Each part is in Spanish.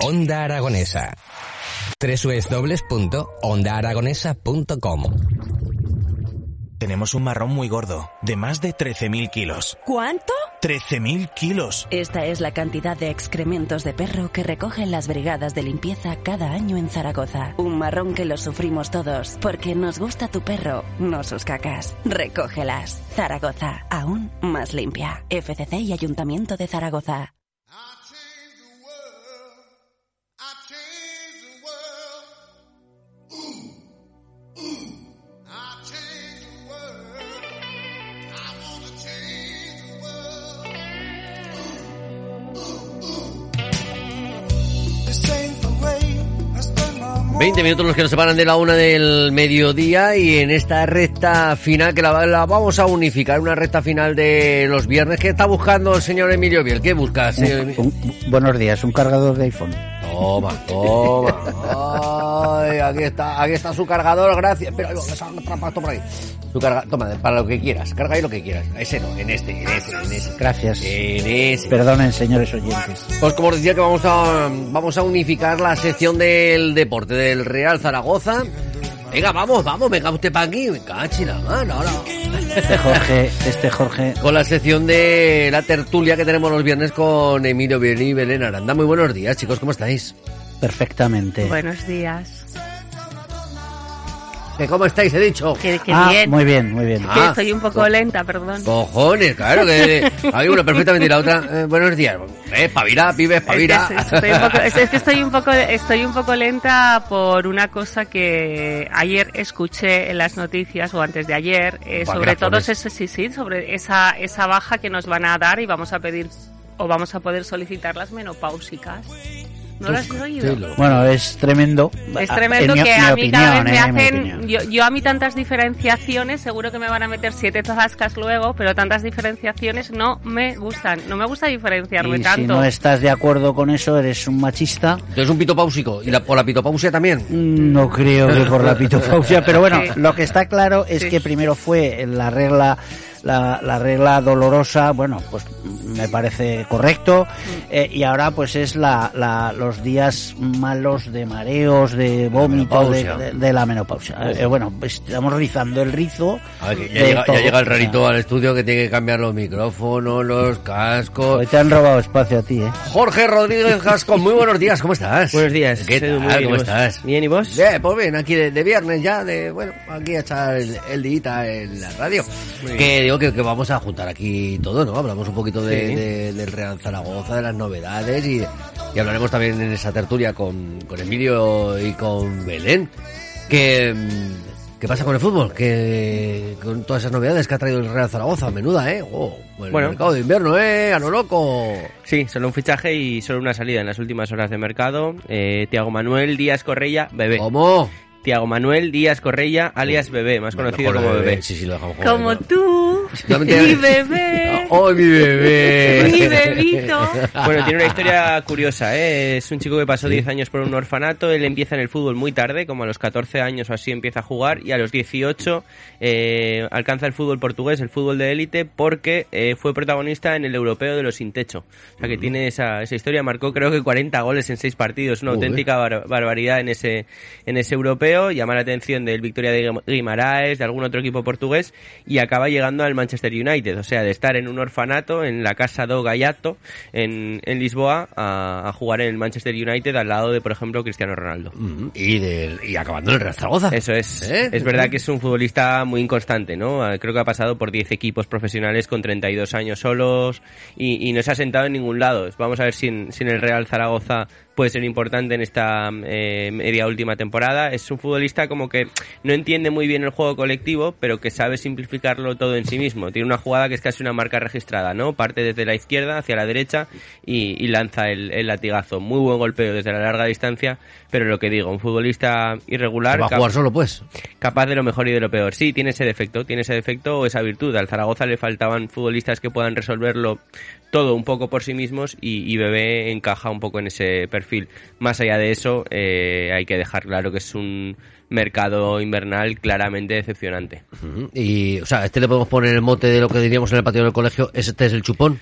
Onda Aragonesa. www.ondaaragonesa.com Tenemos un marrón muy gordo, de más de 13.000 kilos. ¿Cuánto? 13.000 kilos. Esta es la cantidad de excrementos de perro que recogen las brigadas de limpieza cada año en Zaragoza. Un marrón que lo sufrimos todos, porque nos gusta tu perro, no sus cacas. Recógelas. Zaragoza, aún más limpia. FCC y Ayuntamiento de Zaragoza. Veinte minutos los que nos separan de la una del mediodía y en esta recta final que la, la vamos a unificar, una recta final de los viernes. ¿Qué está buscando el señor Emilio Biel? ¿Qué busca, señor Emilio? Un- un- buenos días, un cargador de iPhone. Toma, toma. Aquí está, aquí está su cargador, gracias. Pero por ahí. Su carga, toma, para lo que quieras, carga ahí lo que quieras. Ese no, en este, en ese, en ese. Gracias. En ese. Perdonen, señores oyentes. Pues como os decía que vamos a vamos a unificar la sección del deporte del Real Zaragoza. Venga, vamos, vamos, venga usted para aquí, me cachi la mano, ahora. Este Jorge, este Jorge, Con la sección de la tertulia que tenemos los viernes con Emilio Biel y Belén Aranda. Muy buenos días, chicos, ¿cómo estáis? perfectamente. Buenos días. ¿Que ¿Cómo estáis, he dicho? Que, que ah, bien. muy bien, muy bien. Que Ah. estoy un poco lenta, perdón. Cojones, claro que hay una perfectamente y la otra. eh, buenos días. Eh, espabila, pibe, Es que, estoy un poco, es- es que estoy un poco estoy un poco lenta por una cosa que ayer escuché en las noticias o antes de ayer eh, sobre todo ese sí sí sobre esa esa baja que nos van a dar y vamos a pedir o vamos a poder solicitar las menopáusicas. ¿No lo has oído? Bueno, es tremendo. Es Ah, tremendo mi- que mi a mí cada vez opinión, me eh, hacen, yo, yo a mí tantas diferenciaciones, seguro que me van a meter siete tascas luego, pero tantas diferenciaciones no me gustan, no me gusta diferenciarme Y si tanto. no estás de acuerdo con eso, eres un machista. Entonces un pitopáusico. ¿Y la, por la pitopausia también? No creo que por la pitopausia, pero bueno, Sí. lo que está claro es Sí. que primero fue la regla, la, la regla dolorosa, bueno, pues me parece correcto, eh, y ahora pues es la, la- los días malos de mareos, de vómito, de, de- de la menopausia. Eh, bueno, pues estamos rizando el rizo. Ya, llega, ya llega el O sea, rarito al estudio que tiene que cambiar los micrófonos, los cascos. Hoy te han robado espacio a ti, ¿eh? Jorge Rodríguez Gasco, muy buenos días, ¿cómo estás? Buenos días. ¿Qué tal? muy bien, ¿Cómo estás? Bien, ¿y vos? Bien, pues bien, aquí de, de viernes ya, de, bueno, aquí a echar el, el dita en la radio. Muy bien. Que digo que, que vamos a juntar aquí todo, ¿no? Hablamos un poquito de, Sí. de- del Real Zaragoza, de las novedades y, y hablaremos también en esa tertulia con, con Emilio y con Belén. Que, mm, ¿Qué pasa con el fútbol? Que con todas esas novedades que ha traído el Real Zaragoza, menuda, ¿eh? Oh, el Bueno. mercado de invierno, ¿eh? A lo loco. Sí, solo un fichaje y solo una salida en las últimas horas de mercado. Eh, Tiago Manuel Díaz Correia, bebé. ¿Cómo? Tiago Manuel Díaz Correia, alias Bebé, más conocido como Bebé. Sí, sí, lo dejamos Como tú, mi bebé, ¡Oh, mi bebé! mi bebito. Bueno, tiene una historia curiosa, ¿eh? Es un chico que pasó 10 años por un orfanato, él empieza en el fútbol muy tarde, como a los 14 años o así empieza a jugar, y a los 18 eh, alcanza el fútbol portugués, el fútbol de élite, porque eh, fue protagonista en el europeo de los sin techo. O sea que tiene esa, esa historia, marcó creo que 40 goles en 6 partidos, una Joder. auténtica bar- barbaridad en ese, en ese europeo, llama la atención del Victoria de Guim- Guimaraes, de algún otro equipo portugués, y acaba llegando al Manchester United, o sea, de estar en un orfanato, en la Casa do Gaiato, en, en Lisboa, a, a jugar en el Manchester United al lado de, por ejemplo, Cristiano Ronaldo. Mm, y, acabando en el Real Zaragoza. Eso es. ¿Eh? Es verdad que es un futbolista muy inconstante, ¿no? Ah, Creo que ha pasado por 10 equipos profesionales con 32 años solos y, y no se ha sentado en ningún lado. Vamos a ver si en, si en el Real Zaragoza puede ser importante en esta eh, media última temporada. Es un futbolista como que no entiende muy bien el juego colectivo, pero que sabe simplificarlo todo en sí mismo. Tiene una jugada que es casi una marca registrada, ¿no? Parte desde la izquierda hacia la derecha y, lanza el, latigazo. Muy buen golpeo desde la larga distancia, pero lo que digo, un futbolista irregular. ¿Va a jugar solo, pues? Capaz de lo mejor y de lo peor. Sí, tiene ese defecto, tiene ese defecto o esa virtud. Al Zaragoza le faltaban futbolistas que puedan resolverlo todo un poco por sí mismos y, Bebé encaja un poco en ese perfil. Más allá de eso, eh, hay que dejar claro que es un mercado invernal claramente decepcionante. Y, o sea, este le podemos poner el mote de lo que diríamos en el patio del colegio, este es el chupón.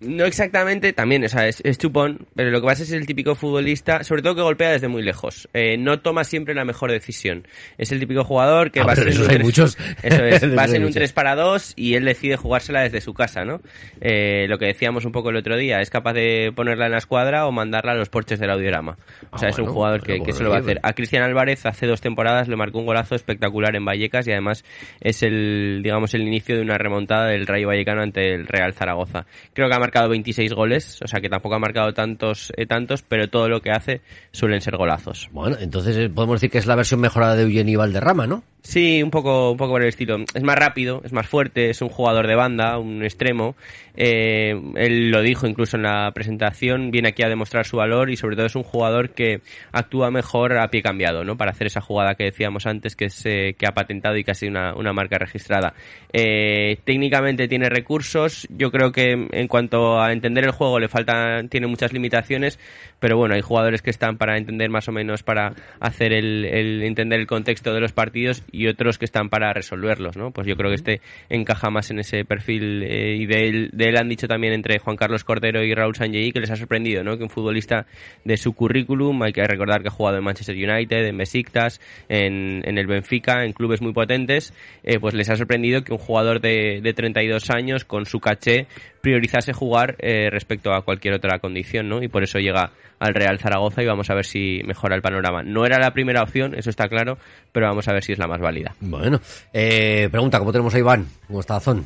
No exactamente, también, o sea, es, chupón, pero lo que pasa es el típico futbolista, sobre todo que golpea desde muy lejos. Eh, no toma siempre la mejor decisión. Es el típico jugador que ah, va, en un hay muchos. Eso es, va en un 3 para 2 y él decide jugársela desde su casa, ¿no? Eh, lo que decíamos un poco el otro día, es capaz de ponerla en la escuadra o mandarla a los porches del audiorama. O ah, sea, es un jugador que, que se lo va a hacer. A Cristian Álvarez hace dos temporadas le marcó un golazo espectacular en Vallecas y además es el, digamos, el inicio de una remontada del Rayo Vallecano ante el Real Zaragoza. Creo que marcado 26 goles o sea que tampoco ha marcado tantos, eh, tantos, pero todo lo que hace suelen ser golazos. Bueno, entonces eh, podemos decir que es la versión mejorada de Eugeni Valderrama, ¿no? Sí, un poco, un poco por el estilo. Es más rápido, es más fuerte, es un jugador de banda, un extremo. Eh, él lo dijo incluso en la presentación, viene aquí a demostrar su valor y sobre todo es un jugador que actúa mejor a pie cambiado, ¿no? Para hacer esa jugada que decíamos antes, que es que ha patentado y casi una, una marca registrada. técnicamente tiene recursos. Yo creo que en cuanto a entender el juego le falta, tiene muchas limitaciones, pero bueno, hay jugadores que están para entender más o menos, para hacer el, entender el contexto de los partidos otros que están para resolverlos, ¿no? Pues yo creo que este encaja más en ese perfil eh, y de él, de él han dicho también entre Juan Carlos Cordero y Raúl Sanjei que les ha sorprendido, ¿no? Que un futbolista de su currículum, hay que recordar que ha jugado en Manchester United, en Besiktas, en, en el Benfica, en clubes muy potentes, eh, pues les ha sorprendido que un jugador de, de 32 años con su caché priorizase jugar eh, respecto a cualquier otra condición, ¿no? Y por eso llega al Real Zaragoza y vamos a ver si mejora el panorama. No era la primera opción, eso está claro, pero vamos a ver si es la más válida. Bueno, eh, pregunta, ¿cómo tenemos a Iván? ¿Cómo está Azón?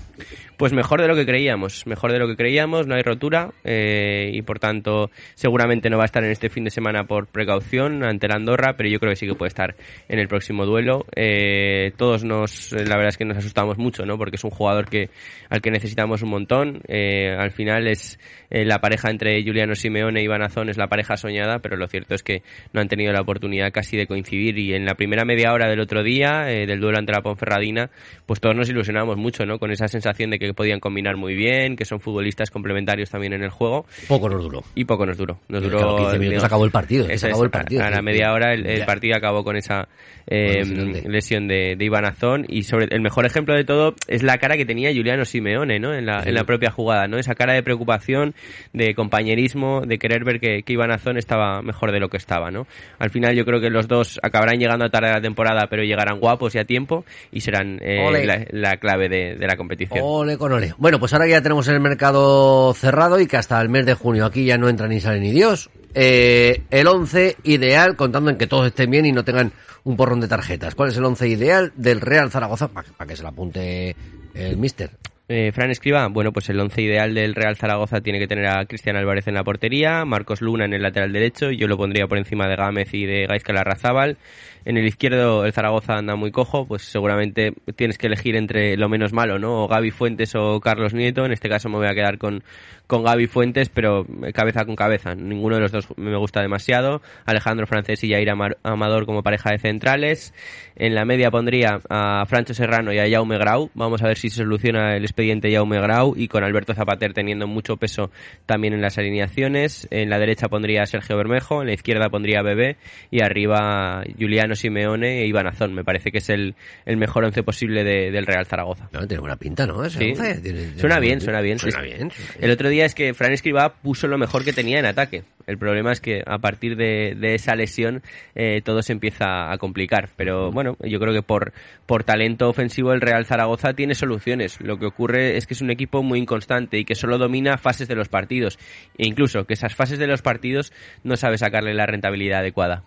Pues mejor de lo que creíamos, mejor de lo que creíamos, no hay rotura eh, y por tanto seguramente no va a estar en este fin de semana por precaución ante la Andorra, pero yo creo que sí que puede estar en el próximo duelo. Eh, todos nos, la verdad es que nos asustamos mucho, ¿no? Porque es un jugador que al que necesitamos un montón. al final es la pareja entre Juliano Simeone y Iván Azón es la pareja soñada, pero lo cierto es que no han tenido la oportunidad casi de coincidir y en la primera media hora del otro día, eh, del duelo ante la Ponferradina, pues todos nos ilusionamos mucho, ¿no? Con esa sensación de que podían combinar muy bien, que son futbolistas complementarios también en el juego. Poco nos duró. Y poco nos duró. Nos duró 15 minutos acabó el partido. acabó el partido. A, la media hora el, partido acabó con esa eh, lesión de, de Iván Azón y sobre el mejor ejemplo de todo es la cara que tenía Juliano Simeone, ¿no? En la, en la propia jugada, ¿no? Esa cara de preocupación, de compañerismo, de querer ver que, que Iván Zona estaba mejor de lo que estaba, ¿no? Al final yo creo que los dos acabarán llegando a tarde de la temporada, pero llegarán guapos y a tiempo y serán eh, la, clave de, la competición. Ole Bueno, pues ahora ya tenemos el mercado cerrado y que hasta el mes de junio aquí ya no entra ni sale ni Dios. Eh, el 11 ideal, contando en que todos estén bien y no tengan un porrón de tarjetas. ¿Cuál es el 11 ideal del Real Zaragoza? Para que se lo apunte el mister. Eh, Fran Escriba, bueno, pues el once ideal del Real Zaragoza tiene que tener a Cristian Álvarez en la portería, Marcos Luna en el lateral derecho, yo lo pondría por encima de Gámez y de Gaisca Larrazábal. En el izquierdo el Zaragoza anda muy cojo, pues seguramente tienes que elegir entre lo menos malo, ¿no? O Gaby Fuentes o Carlos Nieto. En este caso me voy a quedar con, con Gaby Fuentes, pero cabeza con cabeza. Ninguno de los dos me gusta demasiado. Alejandro Francés y Jair Amador como pareja de centrales. En la media pondría a Francho Serrano y a Jaume Grau. Vamos a ver si se soluciona el expediente Jaume Grau y con Alberto Zapater teniendo mucho peso también en las alineaciones. En la derecha pondría a Sergio Bermejo, en la izquierda pondría a Bebé y arriba Juliano Simeone e Iván Azón. Me parece que es el, el mejor once posible del Real Zaragoza. tiene buena pinta, ¿no? suena, bien, suena bien, suena bien. El otro día es que Fran Escribá puso lo mejor que tenía en ataque. El problema es que a partir de, esa lesión eh, todo se empieza a complicar. Pero bueno, yo creo que por, por talento ofensivo el Real Zaragoza tiene soluciones. Lo que ocurre es que es un equipo muy inconstante y que solo domina fases de los partidos. E incluso que esas fases de los partidos no sabe sacarle la rentabilidad adecuada.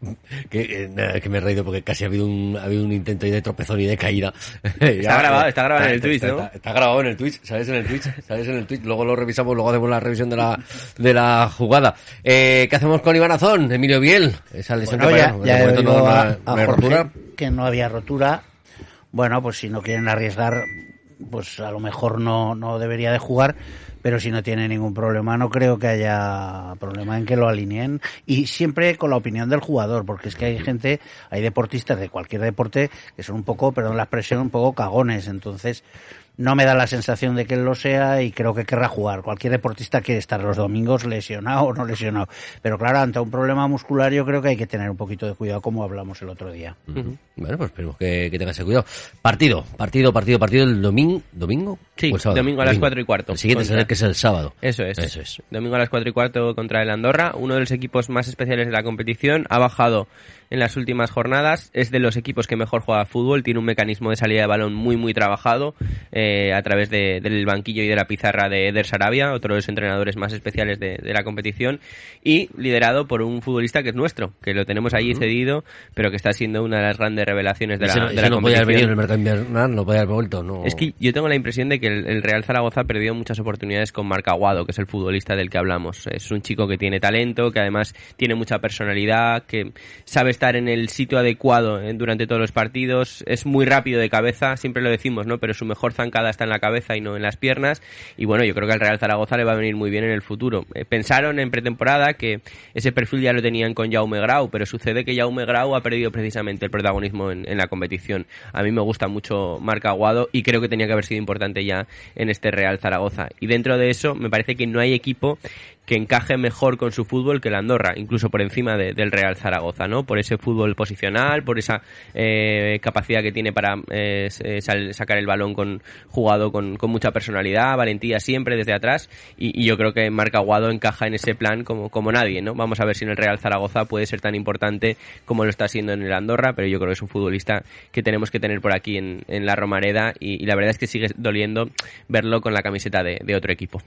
que, eh, nada, que me he reído porque casi ha habido un, ha habido un intento ahí de tropezón y de caída. Está grabado, está grabado en el Twitch, está, ¿no? Está, está grabado en el Twitch, ¿sabes? En el Twitch, ¿sabes? En el Twitch. Luego lo revisamos, luego hacemos la revisión de la, de la jugada. Eh, ¿Qué hacemos con Iván Azón? Emilio Biel, esa lesión Bueno, que ya, ya de he no- a, a Jorge rotura. que no había rotura. Bueno, pues si no quieren arriesgar, pues a lo mejor no, no debería de jugar. Pero si no tiene ningún problema, no creo que haya problema en que lo alineen. Y siempre con la opinión del jugador, porque es que hay gente, hay deportistas de cualquier deporte que son un poco, perdón la expresión, un poco cagones. Entonces, no me da la sensación de que él lo sea y creo que querrá jugar. Cualquier deportista quiere estar los domingos lesionado o no lesionado. Pero claro, ante un problema muscular yo creo que hay que tener un poquito de cuidado como hablamos el otro día. Bueno, pues esperemos que, que tenga ese cuidado. Partido, partido, partido, partido el domingo. ¿Domingo? Sí, ¿O el domingo a las cuatro y cuarto. El siguiente será el que es el sábado. Eso es. Eso es. Domingo a las 4 y cuarto contra el Andorra, uno de los equipos más especiales de la competición. Ha bajado en las últimas jornadas. Es de los equipos que mejor juega fútbol. Tiene un mecanismo de salida de balón muy, muy trabajado eh, a través de- del banquillo y de la pizarra de Eder Sarabia, otro de los entrenadores más especiales de, de la competición. Y liderado por un futbolista que es nuestro, que lo tenemos allí cedido, pero que está siendo una de las grandes revelaciones de la, no- de la no podía haber venido en competición. el mercado invernal, no podía haber vuelto, no. Es que yo tengo la impresión de que el, el Real Zaragoza ha perdido muchas oportunidades con Marc Aguado, que es el futbolista del que hablamos. Es un chico que tiene talento, que además tiene mucha personalidad, que sabe estar en el sitio adecuado eh, durante todos los partidos. Es muy rápido de cabeza, siempre lo decimos, ¿no? Pero su mejor zancada está en la cabeza y no en las piernas. Y bueno, yo creo que al Real Zaragoza le va a venir muy bien en el futuro. Eh, pensaron en pretemporada que ese perfil ya lo tenían con Jaume Grau, pero sucede que Jaume Grau ha perdido precisamente el protagonismo en, la competición. A mí me gusta mucho Marc Aguado y creo que tenía que haber sido importante ya en este Real Zaragoza. Y dentro de eso, me parece que no hay equipo que encaje mejor con su fútbol que el Andorra, incluso por encima de- del Real Zaragoza, ¿no? Por ese fútbol posicional, por esa eh, capacidad que tiene para eh, sal- sacar el balón con jugado con, mucha personalidad, valentía siempre desde atrás y, yo creo que Marc Aguado encaja en ese plan como, como nadie, ¿no? Vamos a ver si en el Real Zaragoza puede ser tan importante como lo está siendo en el Andorra, pero yo creo que es un futbolista que tenemos que tener por aquí en, en la Romareda y, la verdad es que sigue doliendo verlo con la camiseta de, otro equipo.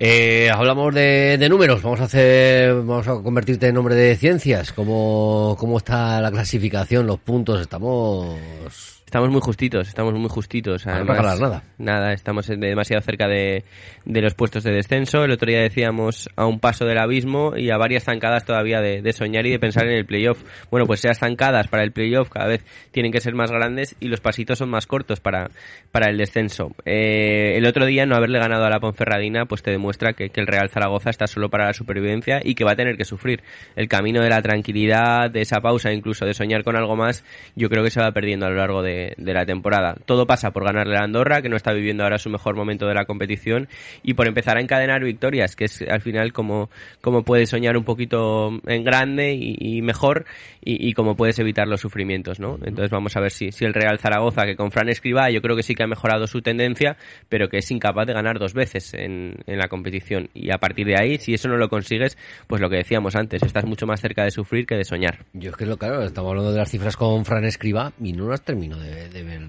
Eh, hablamos de, de números, vamos a hacer, vamos a convertirte en nombre de ciencias. ¿Cómo, está la clasificación, los puntos? Estamos... Estamos muy justitos, estamos muy justitos. Para no Además, regalar nada. Nada, estamos de- demasiado cerca de, de los puestos de descenso. El otro día decíamos a un paso del abismo y a varias zancadas todavía de, de soñar y de pensar en el playoff. Bueno, pues esas zancadas para el playoff cada vez tienen que ser más grandes y los pasitos son más cortos para, para el descenso. Eh, el otro día no haberle ganado a la Ponferradina pues te demuestra que, que el Real Zaragoza está solo para la supervivencia y que va a tener que sufrir. El camino de la tranquilidad, de esa pausa, incluso de soñar con algo más, yo creo que se va perdiendo a lo largo de, de la temporada. Todo pasa por ganarle a Andorra, que no está viviendo ahora su mejor momento de la competición, y por empezar a encadenar victorias, que es al final como, como puedes soñar un poquito en grande y, y mejor, y, y como puedes evitar los sufrimientos, ¿no? Entonces vamos a ver si, si el Real Zaragoza, que con Fran Escribá yo creo que sí que ha mejorado su tendencia, pero que es incapaz de ganar dos veces en, en la competición. Y a partir de ahí, si eso no lo consigues, pues lo que decíamos antes, estás mucho más cerca de sufrir que de soñar. Yo es que lo claro, estamos hablando de las cifras con Fran Escriba y no las termino de, de ver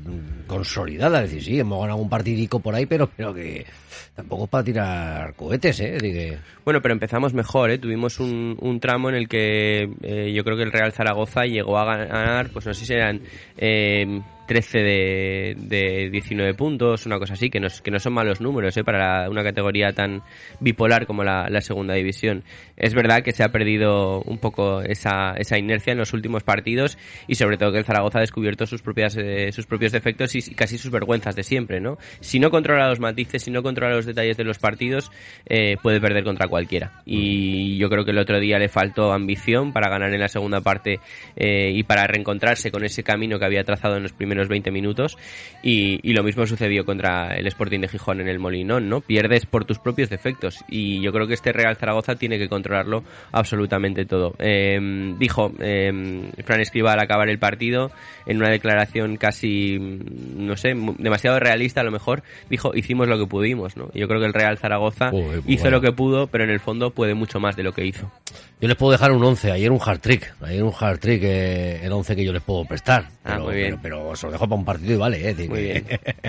consolidadas. Es decir, sí, hemos ganado un partidico por ahí, pero, pero que tampoco es para tirar cohetes, ¿eh? Digo, Bueno, pero empezamos mejor, ¿eh? Tuvimos un, un tramo en el que eh, yo creo que el Real Zaragoza llegó a ganar, pues no sé si eran eh, 13 de, de 19 puntos, una cosa así, que no, es- que no son malos números, ¿eh? Para una categoría tan bipolar como la, segunda división. Es verdad que se ha perdido un poco esa, esa inercia en los últimos partidos y sobre todo que el Zaragoza ha descubierto sus propias eh, sus propios defectos y, y casi sus vergüenzas de siempre, ¿no? Si no controla los matices, si no controla los detalles de los partidos, eh, puede perder contra cualquiera. Y yo creo que el otro día le faltó ambición para ganar en la segunda parte eh, y para reencontrarse con ese camino que había trazado en los primeros 20 minutos. Y, y lo mismo sucedió contra el Sporting de Gijón en el Molinón, ¿no? Pierdes por tus propios defectos. Y yo creo que este Real Zaragoza tiene que controlarlo absolutamente todo. Eh, dijo eh, Fran Escriba al acabar el partido, en una declaración casi, no sé, demasiado realista a lo mejor, dijo, hicimos lo que pudimos, ¿no? Yo creo que el Real Zaragoza pues hizo lo que pudo, pero en el fondo puede mucho más de lo que hizo. Yo les puedo dejar un 11, ayer un hard trick, ayer un hard trick, eh, el 11 que yo les puedo prestar. Ah, Pero, muy bien. pero, pero lo dejo para un partido y vale, ¿eh? Muy bien.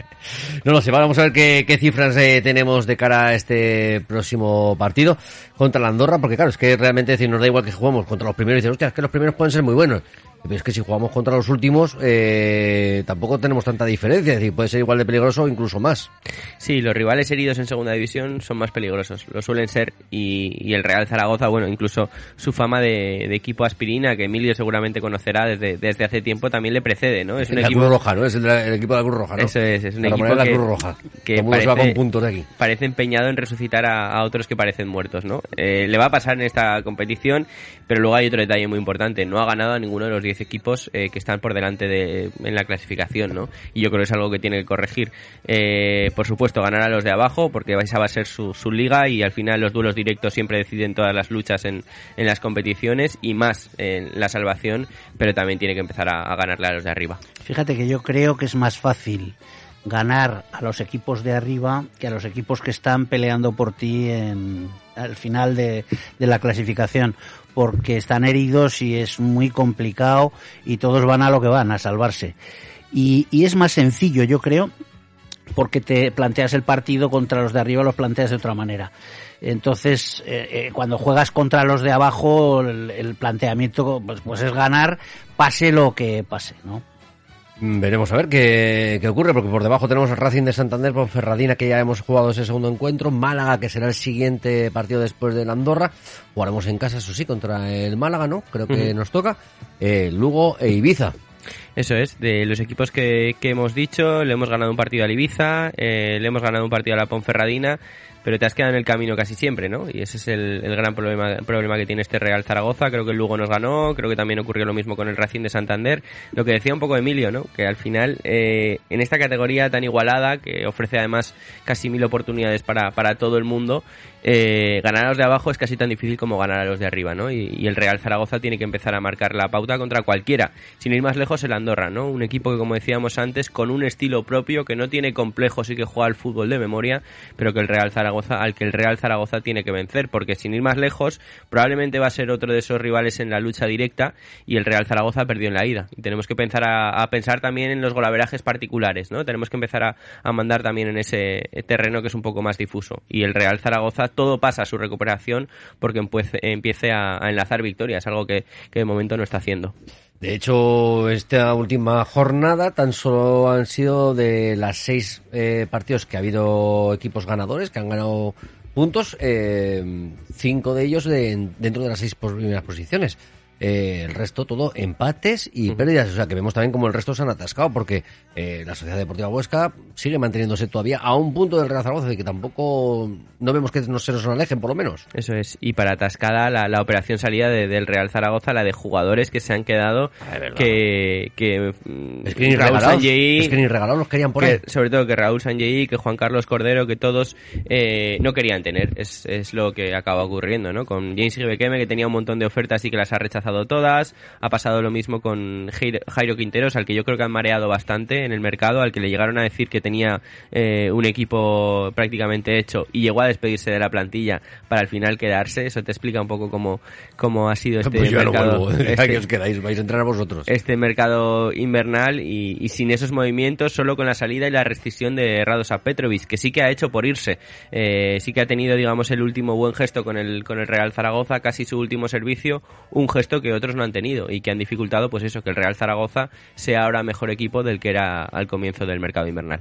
no lo sé, vamos a ver qué, qué cifras eh, tenemos de cara a este próximo partido contra la Andorra, porque claro, es que realmente decir, nos da igual que juguemos contra los primeros y dicen, hostia, es que los primeros pueden ser muy buenos. Pero es que si jugamos contra los últimos, eh, tampoco tenemos tanta diferencia, es decir, puede ser igual de peligroso o incluso más. Sí, los rivales heridos en segunda división son más peligrosos, lo suelen ser, y, y el Real Zaragoza, bueno, incluso su fama de, de equipo aspirina, que Emilio seguramente conocerá desde, desde hace tiempo, también le precede, ¿no? Es un la equipo... Cruz Roja, ¿no? Es el, el equipo de la Cruz Roja, ¿no? Eso es, es un Para equipo la que, Cruz Roja. que el parece, con puntos aquí. parece empeñado en resucitar a, a otros que parecen muertos, ¿no? Eh, le va a pasar en esta competición, pero luego hay otro detalle muy importante, no ha ganado a ninguno de los 10 equipos eh, que están por delante de, en la clasificación, ¿no? Y yo creo que es algo que tiene que corregir. Eh, por supuesto, ganar a los de abajo, porque esa va a ser su, su liga y al final los duelos directos siempre deciden todas las luchas en, en las competiciones y más en la salvación, pero también tiene que empezar a, a ganarle a los de arriba. Fíjate que yo creo que es más fácil ganar a los equipos de arriba que a los equipos que están peleando por ti en, al final de, la clasificación porque están heridos y es muy complicado y todos van a lo que van, a salvarse. Y, y es más sencillo, yo creo, porque te planteas el partido contra los de arriba, los planteas de otra manera. Entonces, eh, eh, cuando juegas contra los de abajo, el, el planteamiento pues, pues es ganar, pase lo que pase, ¿no? Mm, Veremos a ver qué, qué ocurre, porque por debajo tenemos el Racing de Santander, por Ferradina, que ya hemos jugado ese segundo encuentro, Málaga, que será el siguiente partido después del Andorra, jugaremos en casa, eso sí, contra el Málaga, ¿no? Creo que nos toca, eh, Lugo e Ibiza. Eso es, de los equipos que, que hemos dicho, le hemos ganado un partido al Ibiza, eh, le hemos ganado un partido a la Ponferradina, pero te has quedado en el camino casi siempre, ¿no? Y ese es el, gran problema, problema que tiene este Real Zaragoza. Creo que el Lugo nos ganó, creo que también ocurrió lo mismo con el Racing de Santander. Lo que decía un poco Emilio, ¿no? Que al final, eh, en esta categoría tan igualada, que ofrece además casi mil oportunidades para, para todo el mundo, eh, ganar a los de abajo es casi tan difícil como ganar a los de arriba, ¿no? Y, y el Real Zaragoza tiene que empezar a marcar la pauta contra cualquiera. Sin ir más lejos, el Andorra, ¿no? Un equipo que, como decíamos antes, con un estilo propio, que no tiene complejos y que juega al fútbol de memoria, pero que el Real Zaragoza, al que el Real Zaragoza tiene que vencer, porque sin ir más lejos, probablemente va a ser otro de esos rivales en la lucha directa y el Real Zaragoza perdió en la ida. Y tenemos que pensar a, pensar también en los golaverajes particulares, ¿no? Tenemos que empezar a, a mandar también en ese terreno que es un poco más difuso. Y el Real Zaragoza todo pasa a su recuperación porque empiece, empiece a, a enlazar victorias, algo que, que de momento no está haciendo. De hecho, esta última jornada tan solo han sido de las seis eh, partidos que ha habido equipos ganadores, que han ganado puntos, eh, cinco de ellos de- dentro de las seis primeras posiciones. Eh, el resto todo empates y pérdidas. O sea que vemos también como el resto se han atascado porque eh, la Sociedad Deportiva Huesca sigue manteniéndose todavía a un punto del Real Zaragoza de que tampoco no vemos que no se nos alejen por lo menos. Eso es. Y para atascada la, la operación salida de- del Real Zaragoza, la de jugadores que se han quedado que, que mm, Es que ni Raúl regalados, Sanlleí- es que ni regalados los querían que- sobre todo que Raúl Sanjei, que Juan Carlos Cordero, que todos eh, no querían tener. Es, es lo que acaba ocurriendo, ¿no? Con James Ribequeme, que tenía un montón de ofertas y que las ha rechazado todas. Ha pasado lo mismo con Jairo Quinteros, al que yo creo que han mareado bastante en el mercado, al que le llegaron a decir que tenía eh, un equipo prácticamente hecho y llegó a despedirse de la plantilla para al final quedarse. Eso te explica un poco cómo, cómo ha sido este Pues yo no mercado. vuelvo, este- que os quedáis, vais a entrar vosotros. este mercado invernal y, y sin esos movimientos, solo con la salida y la rescisión de Radosa Petrovic, que sí que ha hecho por irse. Eh, sí que ha tenido, digamos, el último buen gesto con el, con el Real Zaragoza, casi su último servicio, un gesto que otros no han tenido y que han dificultado, pues eso, que el Real Zaragoza sea ahora mejor equipo del que era al comienzo del mercado invernal.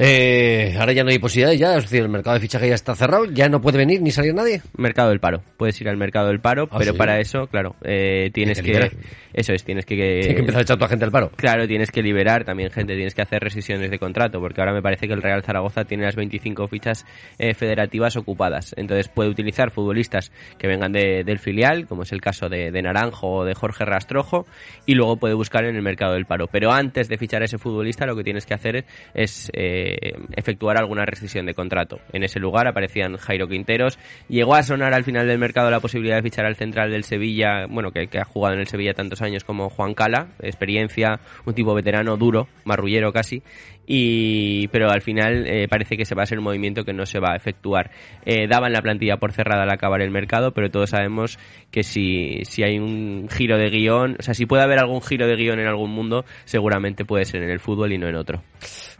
Eh, ahora ya no hay posibilidades, ya, es decir, el mercado de fichaje ya está cerrado, ya no puede venir ni salir nadie. Mercado del paro. Puedes ir al mercado del paro, Ah, pero ¿sí? para eso, claro, eh, tienes que. Eso es, tienes que... Tiene que empezar a echar toda la gente al paro. Claro, tienes que liberar también gente, tienes que hacer rescisiones de contrato, porque ahora me parece que el Real Zaragoza tiene las 25 fichas eh, federativas ocupadas. Entonces puede utilizar futbolistas que vengan de- del filial, como es el caso de, de Naranjo o de Jorge Rastrojo, y luego puede buscar en el mercado del paro. Pero antes de fichar a ese futbolista, lo que tienes que hacer es eh, efectuara alguna rescisión de contrato. En ese lugar aparecían Jairo Quinteros. Llegó a sonar al final del mercado la posibilidad de fichar al central del Sevilla, bueno, que, que ha jugado en el Sevilla tantos años como Juan Cala, experiencia, un tipo veterano duro, marrullero casi, y pero al final eh, parece que se va a ser un movimiento que no se va a efectuar. Eh, daban la plantilla por cerrada al acabar el mercado, pero todos sabemos que si, si hay un giro de guion, o sea, si puede haber algún giro de guion en algún mundo, seguramente puede ser en el fútbol y no en otro.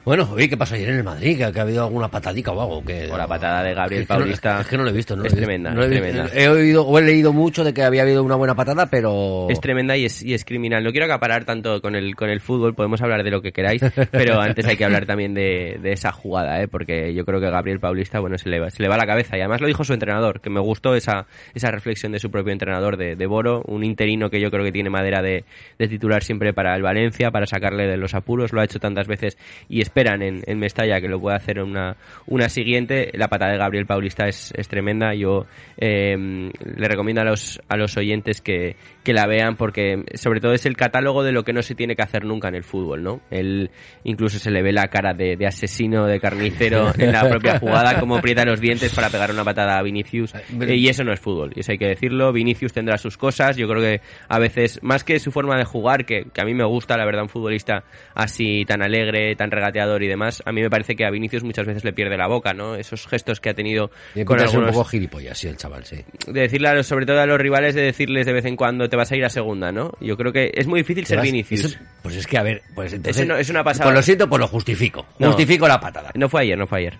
Bueno, oye, ¿qué pasó ayer en el Madrid? Que, ha habido alguna patadica o algo. Que, O la patada de Gabriel Es que no- Paulista. es que no lo he visto. No es tremenda, No he es visto. tremenda. He oído o he leído mucho de que había habido una buena patada, pero... Es tremenda y es, y es criminal. No quiero acaparar tanto con el, con el fútbol, podemos hablar de lo que queráis, pero antes hay que hablar también de, de esa jugada, ¿eh? porque yo creo que Gabriel Paulista, bueno, se le, va, se le va la cabeza. Y además lo dijo su entrenador, que me gustó esa, esa reflexión de su propio entrenador, de, de Boro, un interino que yo creo que tiene madera de, de titular siempre para el Valencia, para sacarle de los apuros, lo ha hecho tantas veces y esperan en, en Mestalla que lo pueda hacer una, una siguiente. La patada de Gabriel Paulista es, es tremenda. Yo eh, le recomiendo a los, a los oyentes que, que la vean porque sobre todo es el catálogo de lo que no se tiene que hacer nunca en el fútbol, ¿no? Él incluso se le ve la cara de, de asesino, de carnicero en la propia jugada, como aprieta los dientes para pegar una patada a Vinicius. Eh, y eso no es fútbol, y eso hay que decirlo. Vinicius tendrá sus cosas. Yo creo que a veces, más que su forma de jugar, que, que a mí me gusta, la verdad, un futbolista así tan alegre, tan regateador y demás, a mí me parece que a Vinicius muchas veces le pierde la boca, ¿no? Esos gestos que ha tenido Y con empieza a ser un algunos poco gilipollas, sí, el chaval, sí. de decirle a los, sobre todo a los rivales de decirles de vez en cuando te vas a ir a segunda, ¿no? Yo creo que es muy difícil ser vas- Vinicius. eso- pues es que, a ver, pues entonces... Eso no- es una pasada. Pues lo siento, pues lo justifico. No. Justifico la patada. No fue ayer, no fue ayer.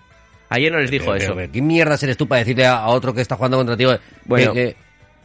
Ayer no les dijo Pero, eso. pero, pero, ¿Qué mierda eres tú para decirle a, otro que está jugando contra ti Bueno. que, que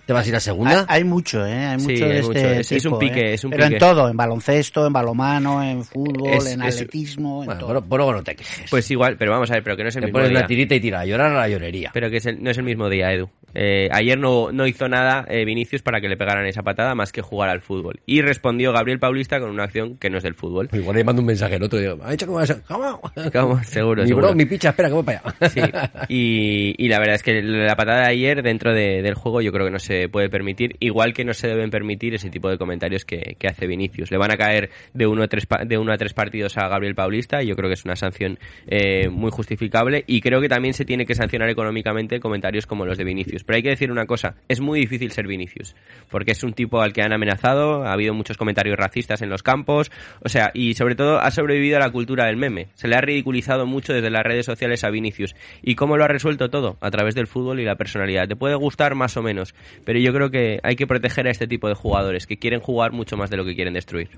te vas a ir a Hay, segunda? hay mucho, ¿eh? Hay Sí, mucho hay de mucho. este Es- es un pique, ¿eh? es un Pero pique. en todo, en baloncesto, en balomano, en fútbol, Es- en es- atletismo, en Bueno, todo. pero, pero luego no te quejes. Pues igual, pero vamos a ver, pero que no es el te mismo pones día. una tirita y tira a llorar a la llorería. Pero que es el- no es el mismo día, Edu. Eh, ayer no, no hizo nada eh, Vinicius para que le pegaran esa patada más que jugar al fútbol. Y respondió Gabriel Paulista con una acción que no es del fútbol. Igual le mando un mensaje al otro y digo, ¿ha que vas a ¿Cómo? ¿Cómo? Seguro, Mi seguro. bro, mi picha, espera, que voy para allá. Sí, y, y la verdad es que la patada de ayer dentro de- del juego yo creo que no se puede permitir, igual que no se deben permitir ese tipo de comentarios que, que hace Vinicius. Le van a caer de uno, a tres, de uno a tres partidos a Gabriel Paulista y yo creo que es una sanción eh, muy justificable y creo que también se tiene que sancionar económicamente comentarios como los de Vinicius. Pero hay que decir una cosa, es muy difícil ser Vinicius, porque es un tipo al que han amenazado, ha habido muchos comentarios racistas en los campos, o sea, y sobre todo ha sobrevivido a la cultura del meme. Se le ha ridiculizado mucho desde las redes sociales a Vinicius. ¿Y cómo lo ha resuelto todo? A través del fútbol y la personalidad. Te puede gustar más o menos, pero yo creo que hay que proteger a este tipo de jugadores que quieren jugar mucho más de lo que quieren destruir.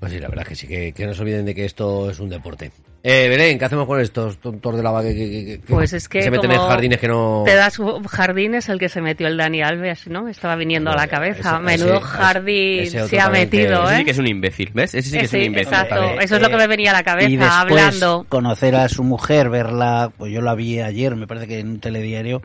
Pues sí, la verdad que sí, que, que no se olviden de que esto es un deporte. Eh, Belén, ¿qué hacemos con estos tontos de la vaga que, que- que- que- Pues es que se meten en jardines que no... Te das jardines el que se metió el Dani Alves, ¿no? Estaba viniendo a la cabeza. ese- Menudo ese- jardín ese se ha metido, Ese ¿eh? sí que es un imbécil, ¿ves? Ese sí que es un imbécil. exacto. También. Eso es lo que me venía a la cabeza, y después hablando. conocer a su mujer, verla, pues yo la vi ayer, me parece que en un telediario,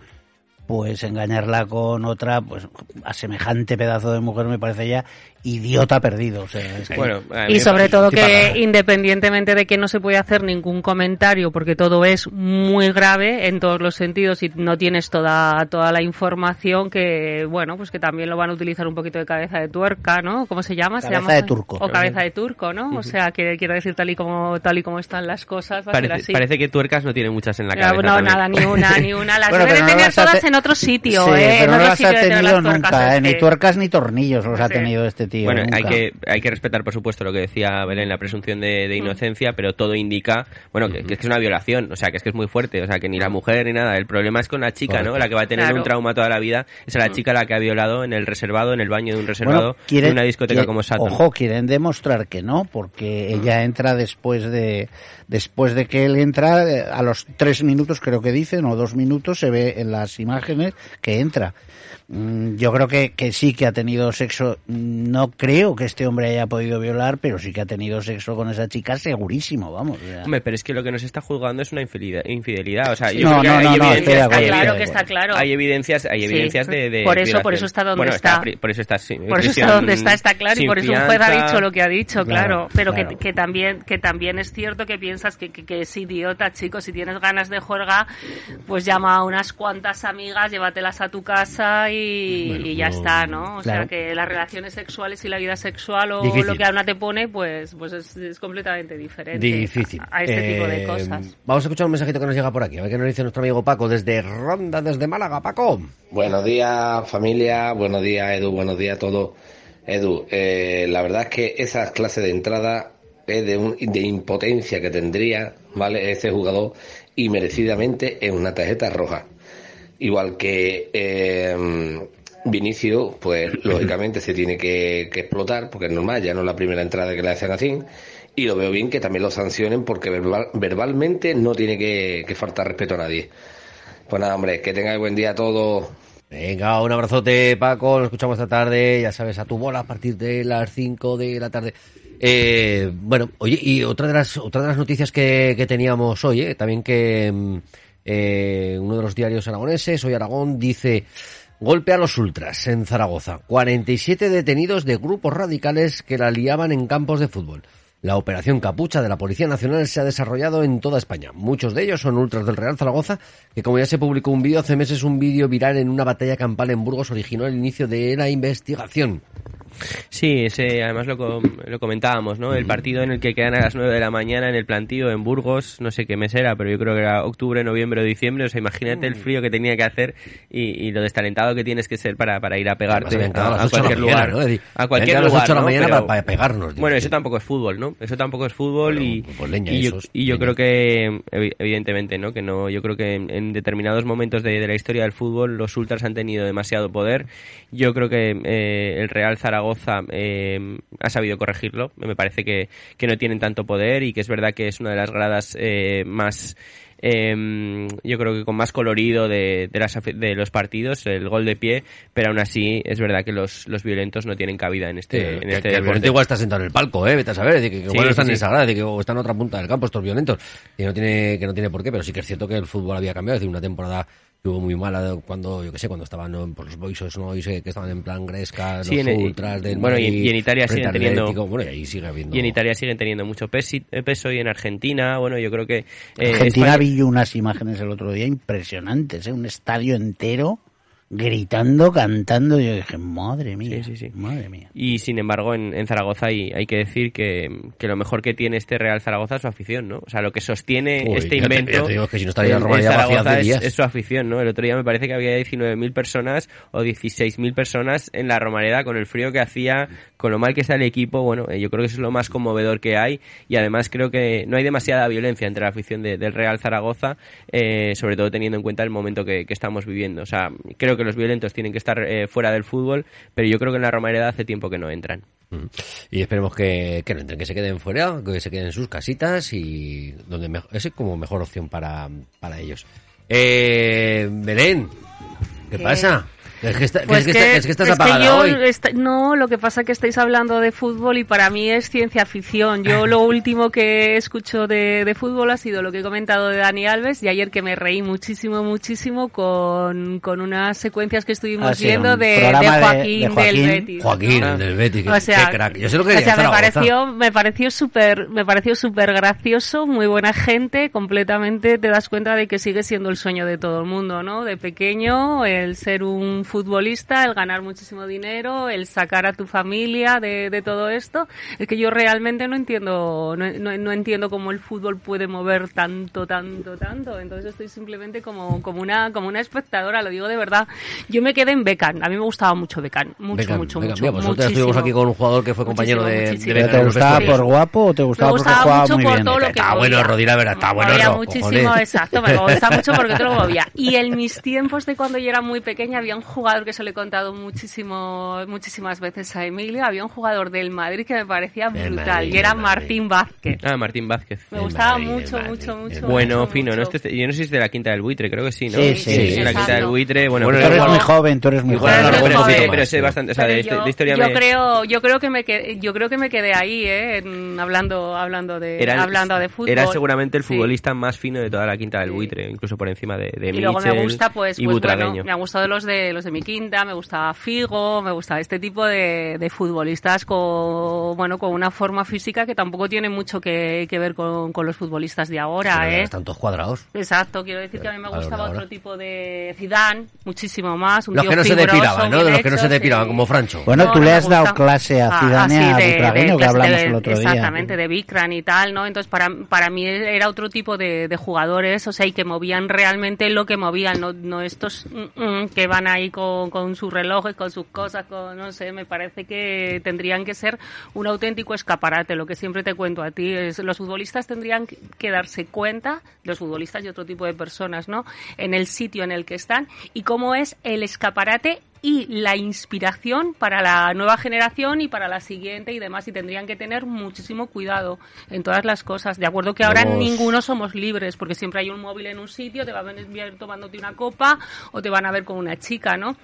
pues engañarla con otra, pues a semejante pedazo de mujer me parece ya idiota perdido. O sea, es que- Bueno, Y sobre parece- todo que independientemente de que no se puede hacer ningún comentario porque todo es muy grave en todos los sentidos y no tienes toda toda la información que bueno pues que también lo van a utilizar un poquito de cabeza de tuerca no cómo se llama se Cabeza llama de turco. o cabeza de turco no o sea que quiero decir tal y como tal y como están las cosas va a ser Parece, así parece que tuercas no tiene muchas en la cabeza. no, también. nada, ni una, ni una. Las Bueno, debe pero no tener todas te- en otro sitio, Sí, ¿eh? En pero no otro las sitio ha tenido tuercas, nunca, eh, ni tuercas ni tornillos los ha tenido este tío. Bueno, nunca. hay que, hay que respetar, por supuesto, lo que decía Belén, la presunción de, Mm. de inocencia, pero todo indica, bueno, que, que es que es una violación, o sea, que es que es muy fuerte, o sea, que ni la mujer ni nada. El problema es con la chica, ¿no? La que va a tener Claro. un trauma toda la vida. Es a la chica la que ha violado en el reservado, en el baño de un reservado, Bueno, quieren- de una discoteca quieren- como Saturn. Ojo, quieren demostrar que no, porque ella entra después de después de que él entra, eh, a los tres minutos creo que dicen, o dos minutos, se ve en las imágenes que entra. Mm, Yo creo que, que sí que ha tenido sexo. No creo que este hombre haya podido violar, pero sí que ha tenido sexo con esa chica, segurísimo, vamos. Hombre, pero es que lo que nos está juzgando es una infidelidad. infidelidad. O sea, yo No, creo que no, hay no, evidencias, Está claro que está claro. Hay evidencias, hay Sí. evidencias de, de Por eso- violación. por eso está donde Bueno, está. por eso está, sí, Por eso está donde está, está claro, y por eso un juez ha dicho lo que ha dicho, claro. Claro, Pero claro. Que, que también que también es cierto que piensas que, que, que es idiota, chico. Si tienes ganas de juerga, pues llama a unas cuantas amigas, llévatelas a tu casa y, Bueno, y ya no- está, ¿no? O Claro. sea, que las relaciones sexuales y la vida sexual o Difícil. lo que Ana te pone, pues, pues es, es completamente diferente Difícil. a, a este tipo de Eh, cosas. Vamos a escuchar un mensajito que nos llega por aquí. A ver qué nos dice nuestro amigo Paco desde Ronda, desde Málaga. Paco. Buenos días familia, buenos días Edu, buenos días a todos. Edu, eh, la verdad es que esa clase de entrada es de, un- de impotencia que tendría, ¿vale? Ese jugador y merecidamente en una tarjeta roja. Igual que eh, Vinicio, pues lógicamente se tiene que, que explotar, porque es normal, ya no es la primera entrada que le hacen así. Y lo veo bien que también lo sancionen porque verbal- verbalmente no tiene que, que faltar respeto a nadie. Pues nada, hombre, que tengáis buen día a todos. Venga, un abrazote, Paco. Nos escuchamos esta tarde. Ya sabes, a tu bola a partir de las 5 de la tarde. Eh, bueno, oye, y otra de las, otra de las noticias que, que teníamos hoy, eh, también que mm, eh, uno de los diarios aragoneses, Hoy Aragón, dice golpe a los ultras en Zaragoza. 47 detenidos de grupos radicales que la liaban en campos de fútbol. La operación Capucha de la Policía Nacional se ha desarrollado en toda España. Muchos de ellos son ultras del Real Zaragoza, que como ya se publicó un vídeo hace meses, un vídeo viral en una batalla campal en Burgos originó el inicio de la investigación. Sí, ese, además lo, com- lo comentábamos, ¿no? El partido en el que quedan a las 9 de la mañana en el plantío en Burgos, no sé qué mes era, pero yo creo que era octubre, noviembre o diciembre, o sea, imagínate el frío que tenía que hacer y, y lo destalentado que tienes que ser para, para ir a pegarte a cualquier lugar. ¿no? Es decir, A cualquier a las lugar, ocho de la ¿no? mañana Pero- para- pegarnos. Bueno, eso tampoco es fútbol, ¿no? Eso tampoco es fútbol y, pues, leña y yo, esos, y yo creo que evi- evidentemente, ¿no? Que no, yo creo que en, en determinados momentos de, de la historia del fútbol los ultras han tenido demasiado poder. Yo creo que eh, el Real Zaragoza eh, ha sabido corregirlo. Me parece que, que no tienen tanto poder y que es verdad que es una de las gradas eh, más eh, yo creo que con más colorido de, de, las de los partidos, el gol de pie, pero aún así es verdad que los, los violentos no tienen cabida en este, Que- en que- este que el deporte. igual está sentado en el palco, eh, vete a saber, de que, que Sí, igual no sí, están sí. en esa grada, de que o están en otra punta del campo estos violentos, y no tiene, que no tiene por qué, pero sí que es cierto que el fútbol había cambiado, es decir, una temporada hubo muy mala cuando, yo que sé, cuando estaban ¿no? por los boisos, ¿no? Y sé que estaban en plan Gresca, Sí, los en- ultras del bueno, y en- Madrid, y en Italia siguen teniendo- bueno, y ahí sigue habiendo... Y en Italia siguen teniendo mucho eh, peso y en Argentina, bueno, yo creo que... eh, Argentina España- vi yo unas imágenes el otro día impresionantes, ¿eh? un estadio entero gritando, cantando. Yo dije, madre mía, Sí, sí, sí. madre mía. Y sin embargo, en, en Zaragoza hay, hay que decir que, que lo mejor que tiene este Real Zaragoza es su afición, ¿no? O sea, lo que sostiene Uy, este invento. es su afición, ¿no? El otro día me parece que había 19.000 personas o 16.000 personas en la Romareda con el frío que hacía, con lo mal que está el equipo. Bueno, eh, yo creo que eso es lo más conmovedor que hay y además creo que no hay demasiada violencia entre la afición de- del Real Zaragoza, eh, sobre todo teniendo en cuenta el momento que, que estamos viviendo. O sea, creo que los violentos tienen que estar eh, fuera del fútbol, pero yo creo que en la Romareda hace tiempo que no entran. Mm. Y esperemos que, que no entren, que se queden fuera, que se queden en sus casitas y donde mejor, es como mejor opción para, para ellos. Eh, Belén, ¿qué ¿Qué? pasa? Es que, está- que Pues es que, es que estás es que apagada yo hoy. no, lo que pasa es que estáis hablando de fútbol y para mí es ciencia ficción. Yo lo último que escucho de, de fútbol ha sido lo que he comentado de Dani Alves y ayer que me reí muchísimo, muchísimo con, con unas secuencias que estuvimos Ah, viendo de, de Joaquín, de Joaquín. del Betis. Joaquín, el del Betis, O sea, qué crack. Yo sé lo que o sea, me pareció, me pareció súper, me pareció súper gracioso, muy buena gente, completamente te das cuenta de que sigue siendo el sueño de todo el mundo, ¿no? De pequeño, el ser un futbolista, el ganar muchísimo dinero, el sacar a tu familia de, de todo esto. Es que yo realmente no entiendo, no, no- no entiendo cómo el fútbol puede mover tanto, tanto, tanto. Entonces estoy simplemente como, como una, como una espectadora, lo digo de verdad. Yo me quedé en Becan, a mí me gustaba mucho Becan, mucho, mucho, mucho. mira, pues nosotros muchísimo. estuvimos aquí con un jugador que fue compañero Muchísimo, de, muchísimo. de ¿Pero Beca te gustaba por guapo o te gustaba, porque gustaba jugaba mucho muy por bien? todo lo que Está movía. bueno, Rodri, la verdad, está bueno, muchísimo, cojones. exacto, me gusta mucho porque te lo movía. Y en mis tiempos de cuando yo era muy pequeña había un jugador que se lo he contado muchísimo, muchísimas veces a Emilio, había un jugador del Madrid que me parecía brutal Madrid, y era. Martín Vázquez. Ah, Martín Vázquez. Me El gustaba Madrid, mucho, Madrid, mucho, mucho. Bueno, mucho, fino, ¿no? Este- yo no sé si es de la Quinta del Buitre, creo que sí, ¿no? Sí, sí, sí, es la Quinta del. Buitre. Bueno, Bueno, Tú eres muy joven, tú eres muy Igual Pero joven. pero sé bastante, o sea, Pero de, este- yo, de historia yo me- creo, yo creo que me quedé, yo creo que me quedé ahí, eh, en- hablando, hablando de, Era, hablando de fútbol. era seguramente el Sí. futbolista más fino de toda la Quinta del Sí. Buitre, incluso por encima de, de y luego me gusta pues, y pues bueno, me ha gustado los de los de de mi quinta, me gustaba Figo, me gustaba este tipo de, de futbolistas con, bueno, con una forma física que tampoco tiene mucho que, que ver con, con los futbolistas de ahora, Pero ¿eh? Están todos cuadrados. Exacto, quiero decir que a mí me gustaba ahora. otro tipo de Zidane, muchísimo más. Un Los tío que no se depilaban, ¿no? De los que no se depilaban, sí. como Francho. Bueno, No, tú no le has dado clase a Ah, Zidane ah, a sí, de- Butragueño, de que hablamos de- el otro día. Exactamente, de Bikran y tal, ¿no? Entonces, para, para mí era otro tipo de, de jugadores, o sea, y que movían realmente lo que movían, no, no estos mm, mm, que van ahí con, con sus relojes, con sus cosas, con, no sé, me parece que tendrían que ser un auténtico escaparate, lo que siempre te cuento a ti, es los futbolistas tendrían que darse cuenta, los futbolistas y otro tipo de personas, ¿no? En el sitio en el que están y cómo es el escaparate y la inspiración para la nueva generación y para la siguiente y demás y tendrían que tener muchísimo cuidado en todas las cosas. De acuerdo que ahora Vamos. ninguno somos libres porque siempre hay un móvil en un sitio, te va a venir tomándote una copa o te van a ver con una chica, ¿no?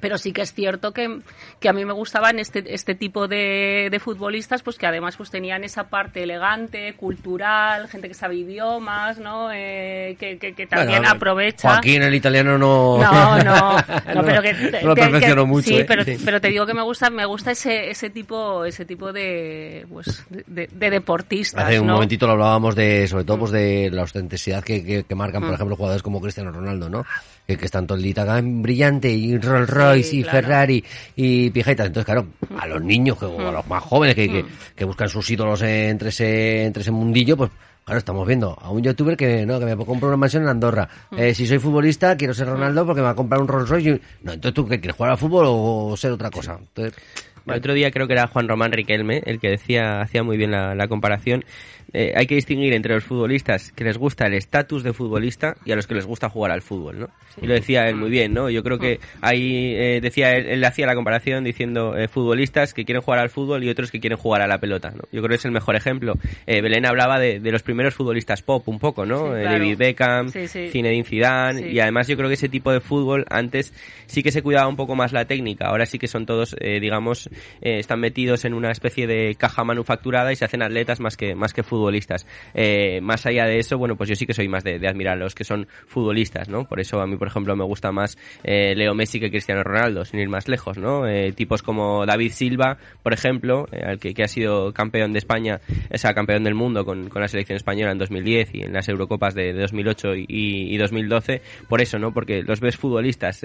Pero sí que es cierto que, que a mí me gustaban este, este tipo de, de futbolistas, pues que además pues tenían esa parte elegante, cultural, gente que sabe idiomas, ¿no? Eh, que, que, que también Bueno, aprovecha. Joaquín, el italiano, no. No, no, no, pero que, no lo que- perfeccionó que- mucho. Sí, ¿eh? pero, pero te digo que me gusta, me gusta ese, ese tipo, ese tipo de, pues, de, de deportistas, Hace un ¿no? momentito lo hablábamos de, sobre todo, pues de la autenticidad que, que, que marcan, por Mm. ejemplo, jugadores como Cristiano Ronaldo, ¿no? Que, que están todo el día brillante y Rolls Royce Sí, y claro. Ferrari y pijetas. Entonces, claro, a los niños que, o a los más jóvenes que, que, Mm. que buscan sus ídolos entre ese, entre ese mundillo, pues Claro, estamos viendo a un youtuber que no que me compra una mansión en Andorra. Mm. Eh, si soy futbolista, quiero ser Ronaldo porque me va a comprar un Rolls Royce. y- No, entonces tú qué quieres jugar al fútbol o ser otra cosa. Entonces, El otro día creo que era Juan Román Riquelme el que decía, hacía muy bien la, la comparación. Eh, hay que distinguir entre los futbolistas que les gusta el estatus de futbolista y a los que les gusta jugar al fútbol, ¿no? Y lo decía él muy bien, ¿no? Yo creo que ahí eh, decía él, él hacía la comparación diciendo eh, futbolistas que quieren jugar al fútbol y otros que quieren jugar a la pelota, ¿no? Yo creo que es el mejor ejemplo. Eh, Belén hablaba de, de los primeros futbolistas pop un poco, ¿no? Sí, claro. David Beckham, Sí. Zinedine Zidane y además yo creo que ese tipo de fútbol antes sí que se cuidaba un poco más la técnica, ahora sí que son todos, eh, digamos, eh, están metidos en una especie de caja manufacturada y se hacen atletas más que más que futbolistas. Eh, más allá de eso, bueno, pues yo sí que soy más de, admirar a los que son futbolistas, ¿no? Por eso a mí, por ejemplo, me gusta más eh, Leo Messi que Cristiano Ronaldo, sin ir más lejos, ¿no? Eh, tipos como David Silva, por ejemplo, eh, al que, ha sido campeón de España, o sea, campeón del mundo con, la selección española en 2010 y en las Eurocopas de, de 2008 y, y 2012, por eso, ¿no? Porque los ves futbolistas.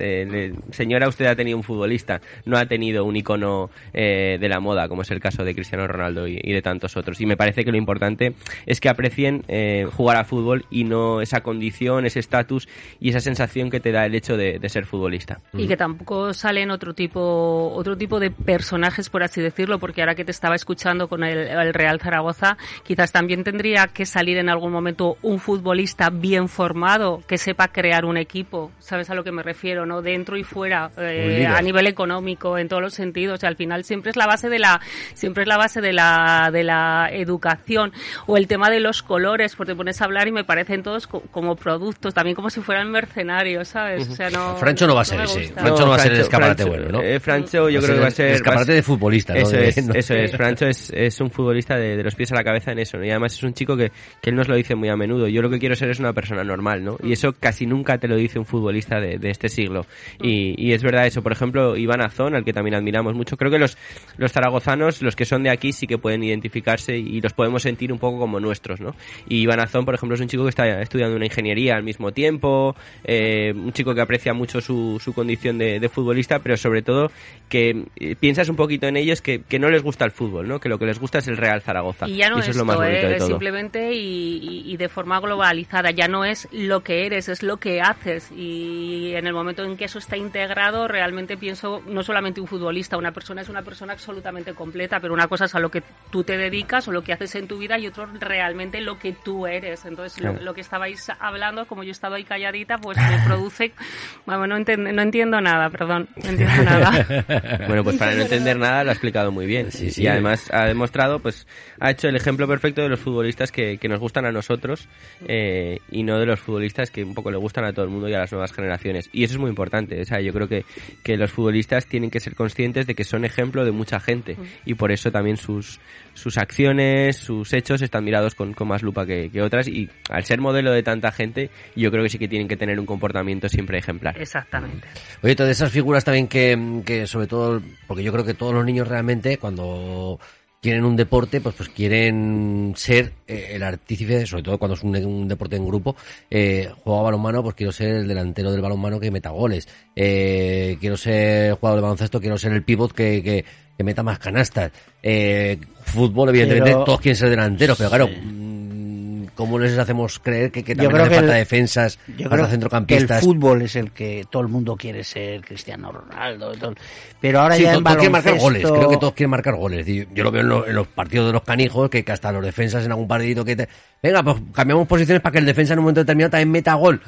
Señora, usted ha tenido un futbolista, no ha tenido un icono de la moda, como es el caso de Cristiano Ronaldo y de tantos otros. Y me parece que lo importante es que aprecien eh, jugar a fútbol y no esa condición, ese estatus y esa sensación que te da el hecho de, de ser futbolista. y que tampoco salen otro tipo otro tipo de personajes por así decirlo porque ahora que te estaba escuchando con el, el Real Zaragoza quizás también tendría que salir en algún momento un futbolista bien formado que sepa crear un equipo. Sabes a lo que me refiero no dentro y fuera eh, a nivel económico en todos los sentidos. Y al final siempre es la base de la siempre es la base de la de la educación o el tema de los colores porque te pones a hablar y me parecen todos co- como productos también como si fueran mercenarios sabes o sea no Francho no va a ser ese. Francho no va a ser el escaparate Francho, bueno, ¿no? eh, Francho yo Va creo que va a el ser... escaparate va a- de futbolista, ¿no? Eso es, no. eso es. Francho es, es un futbolista de, de los pies a la cabeza en eso, ¿no? Y además es un chico que, que él nos lo dice muy a menudo. Yo lo que quiero ser es una persona normal, ¿no? Y eso casi nunca te lo dice un futbolista de, de este siglo. Y, y es verdad eso. Por ejemplo, Iván Azón, al que también admiramos mucho. Creo que los, los zaragozanos, los que son de aquí, sí que pueden identificarse y los podemos sentir un poco como nuestros, ¿no? Y Iván Azón, por ejemplo, es un chico que está estudiando una ingeniería al mismo tiempo, eh, un chico que aprecia mucho su, su condición de, de futbolista, pero sobre todo que eh, piensas un poquito en ellos que, que no les gusta el fútbol, ¿no? Que lo que les gusta es el Real Zaragoza. Y ya no eso es es lo más bonito ¿eh? de todo. simplemente y, y- y de forma globalizada. Ya no es lo que eres, es lo que haces. Y en el momento en que eso está integrado, realmente pienso, no solamente un futbolista, una persona es una persona absolutamente completa, pero una cosa es a lo que tú te dedicas o lo que haces en tu vida y otro realmente lo que tú eres. Entonces, lo- Claro. lo, que estabais hablando, como yo estaba ahí calladita, pues me produce... Bueno, no, enten- no entiendo nada, perdón, no entiendo nada. Bueno, pues para no entender nada lo ha explicado muy bien. Sí, sí. Y además ha demostrado, pues, ha hecho el ejemplo perfecto de los futbolistas que, que nos gustan a nosotros eh, y no de los futbolistas que un poco le gustan a todo el mundo y a las nuevas generaciones. Y eso es muy importante. O sea, yo creo que, que los futbolistas tienen que ser conscientes de que son ejemplo de mucha gente y por eso también sus, sus acciones, sus hechos están mirados con, con más lupa que, que otras y al ser modelo de tanta gente, yo creo que sí que tienen que tener un comportamiento siempre ejemplar. Exactamente. Oye, todas esas figuras también que, que sobre todo, porque yo creo que todos los niños realmente cuando quieren un deporte, pues pues quieren ser eh, el artífice, sobre todo cuando es un, un deporte en grupo, eh, juego a balonmano, pues quiero ser el delantero del balonmano que meta goles, eh, quiero ser jugador de baloncesto, quiero ser el pivot que, que, que meta más canastas, eh, fútbol evidentemente Pero- todos quieren ser delanteros, pero claro, Sí. mm, ¿cómo les hacemos creer que, que también hace que falta el- defensas, Yo falta creo que el centrocampistas? fútbol es el que todo el mundo quiere ser, Cristiano Ronaldo, todo. pero ahora Sí, ya en quieren marcar baloncesto... goles, creo que todos quieren marcar goles. Yo lo veo en, lo- en los partidos de los canijos, que, que hasta los defensas en algún partidito que te... Venga, pues cambiamos posiciones para que el defensa en un momento determinado también meta gol.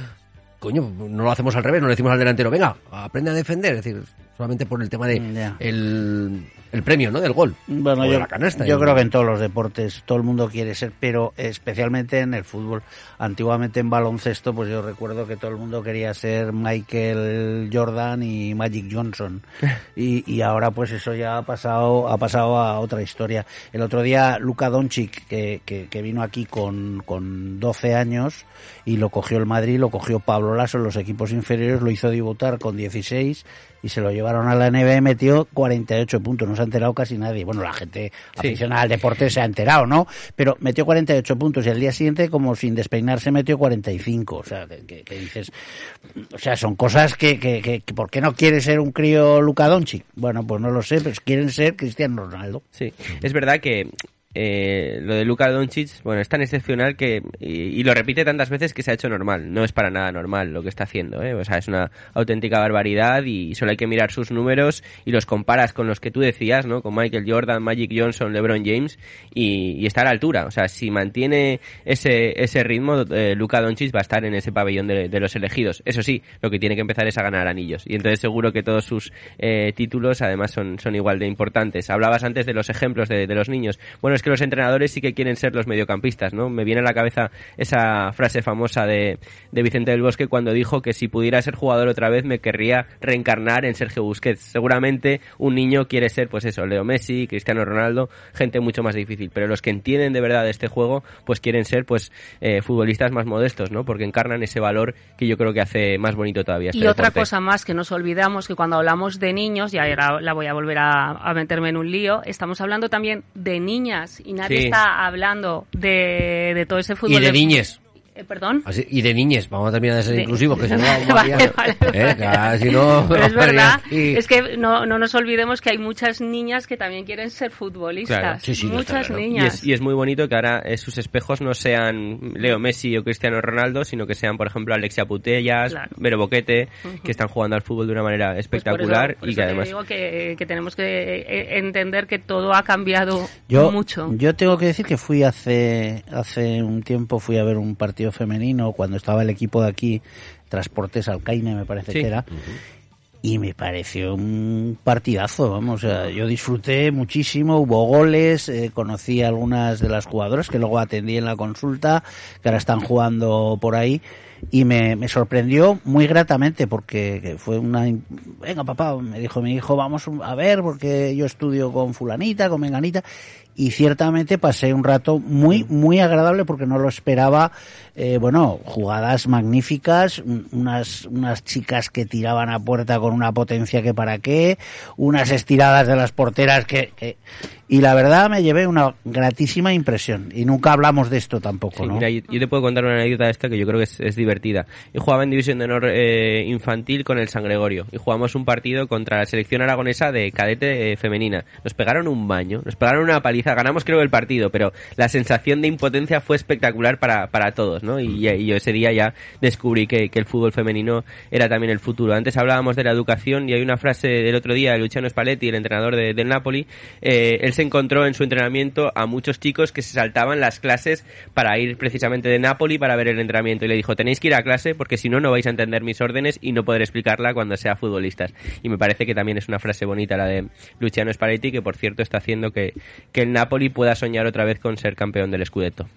Coño, no lo hacemos al revés, no le decimos al delantero, venga, aprende a defender. Es decir, solamente por el tema de Ya. el, el premio, ¿no? Del gol. Bueno, O de yo, la canasta. yo Y- creo que en todos los deportes todo el mundo quiere ser, pero especialmente en el fútbol. Antiguamente en baloncesto, pues yo recuerdo que todo el mundo quería ser Michael Jordan y Magic Johnson. Y, y ahora pues eso ya ha pasado, ha pasado a otra historia. El otro día Luka Doncic, que, que, que vino aquí con, con 12 años y lo cogió el Madrid, lo cogió Pablo Lasso en los equipos inferiores, lo hizo debutar con 16 y se lo llevaron a la NBA y metió 48 puntos. No se ha enterado casi nadie. Bueno, la gente Sí. aficionada al deporte se ha enterado, ¿no? Pero metió 48 puntos y al día siguiente, como sin despeinarse, metió 45. O sea, que, dices... O sea, son cosas que, que, que, que ¿Por qué no quiere ser un crío Luka Doncic? Bueno, pues no lo sé, pero quieren ser Cristiano Ronaldo. Sí, es verdad que eh, lo de Luka Doncic, bueno, es tan excepcional que y, lo repite tantas veces que se ha hecho normal. No es para nada normal lo que está haciendo, ¿eh? O sea, es una auténtica barbaridad y solo hay que mirar sus números y los comparas con los que tú decías, ¿no? Con Michael Jordan, Magic Johnson, LeBron James y, y está a la altura. O sea, si mantiene ese ese ritmo, eh, Luka Doncic va a estar en ese pabellón de, los elegidos. Eso sí, lo que tiene que empezar es a ganar anillos y entonces seguro que todos sus eh, títulos además son son igual de importantes. Hablabas antes de los ejemplos de, de los niños. Bueno, es que los entrenadores sí que quieren ser los mediocampistas, ¿no? Me viene a la cabeza esa frase famosa de, de Vicente del Bosque cuando dijo que si pudiera ser jugador otra vez me querría reencarnar en Sergio Busquets. Seguramente un niño quiere ser, pues eso, Leo Messi, Cristiano Ronaldo, gente mucho más difícil. Pero los que entienden de verdad este juego, pues quieren ser, pues, eh, futbolistas más modestos, ¿no? Porque encarnan ese valor que yo creo que hace más bonito todavía este Y otra cosa más que nos olvidamos, que cuando hablamos de niños, y ahora la voy a volver a, a meterme en un lío, estamos hablando también de niñas y nadie Sí. está hablando de, de todo ese fútbol. Y de niñes. Eh, ¿Perdón? Así- y de niñes, vamos a terminar de ser De- inclusivos, que si no Vale, ¿Eh? vale. Que si no, Pero es verdad, es que no, no nos olvidemos que hay muchas niñas que también quieren ser futbolistas. Claro. Sí, sí, no está muchas claro. Y niñas. es, y es muy bonito que ahora sus espejos no sean Leo Messi o Cristiano Ronaldo, sino que sean, por ejemplo, Alexia Putellas, Claro. Vero Boquete, que están jugando al fútbol de una manera Pues por espectacular eso- por y que además... digo que, que tenemos que eh, entender que todo ha cambiado Yo, mucho. yo tengo que decir que fui hace, hace un tiempo, fui a ver un partido femenino cuando estaba el equipo de aquí, Transportes Alcaine me parece Sí. que era, y me pareció un partidazo, vamos, o sea, yo disfruté muchísimo, hubo goles, eh, conocí a algunas de las jugadoras que luego atendí en la consulta, que ahora están jugando por ahí, y me, me sorprendió muy gratamente porque que fue una... Venga, papá, me dijo mi hijo, vamos a ver porque yo estudio con fulanita, con menganita, y ciertamente pasé un rato muy, muy agradable porque no lo esperaba. Eh, bueno, jugadas magníficas, un- unas, unas chicas que tiraban a puerta con una potencia que para qué, unas estiradas de las porteras que, que- y la verdad me llevé una gratísima impresión y nunca hablamos de esto tampoco, Sí, ¿no? mira, yo, yo te puedo contar una anécdota de esta que yo creo que es, es divertida. Yo jugaba en División de Honor eh, Infantil con el San Gregorio y jugamos un partido contra la selección aragonesa de cadete eh, femenina. Nos pegaron un baño, nos pegaron una paliza, ganamos creo el partido, pero la sensación de impotencia fue espectacular para, para todos, ¿no? Y, y yo ese día ya descubrí que, que el fútbol femenino era también el futuro. Antes hablábamos de la educación y hay una frase del otro día de Luciano Spalletti, el entrenador de- del Napoli, eh, él se encontró en su entrenamiento a muchos chicos que se saltaban las clases para ir precisamente de Napoli para ver el entrenamiento y le dijo tenéis que ir a clase porque si no no vais a entender mis órdenes y no poder explicarla cuando sea futbolistas y me parece que también es una frase bonita la de Luciano Spalletti que por cierto está haciendo que, que el Napoli pueda soñar otra vez con ser campeón del Scudetto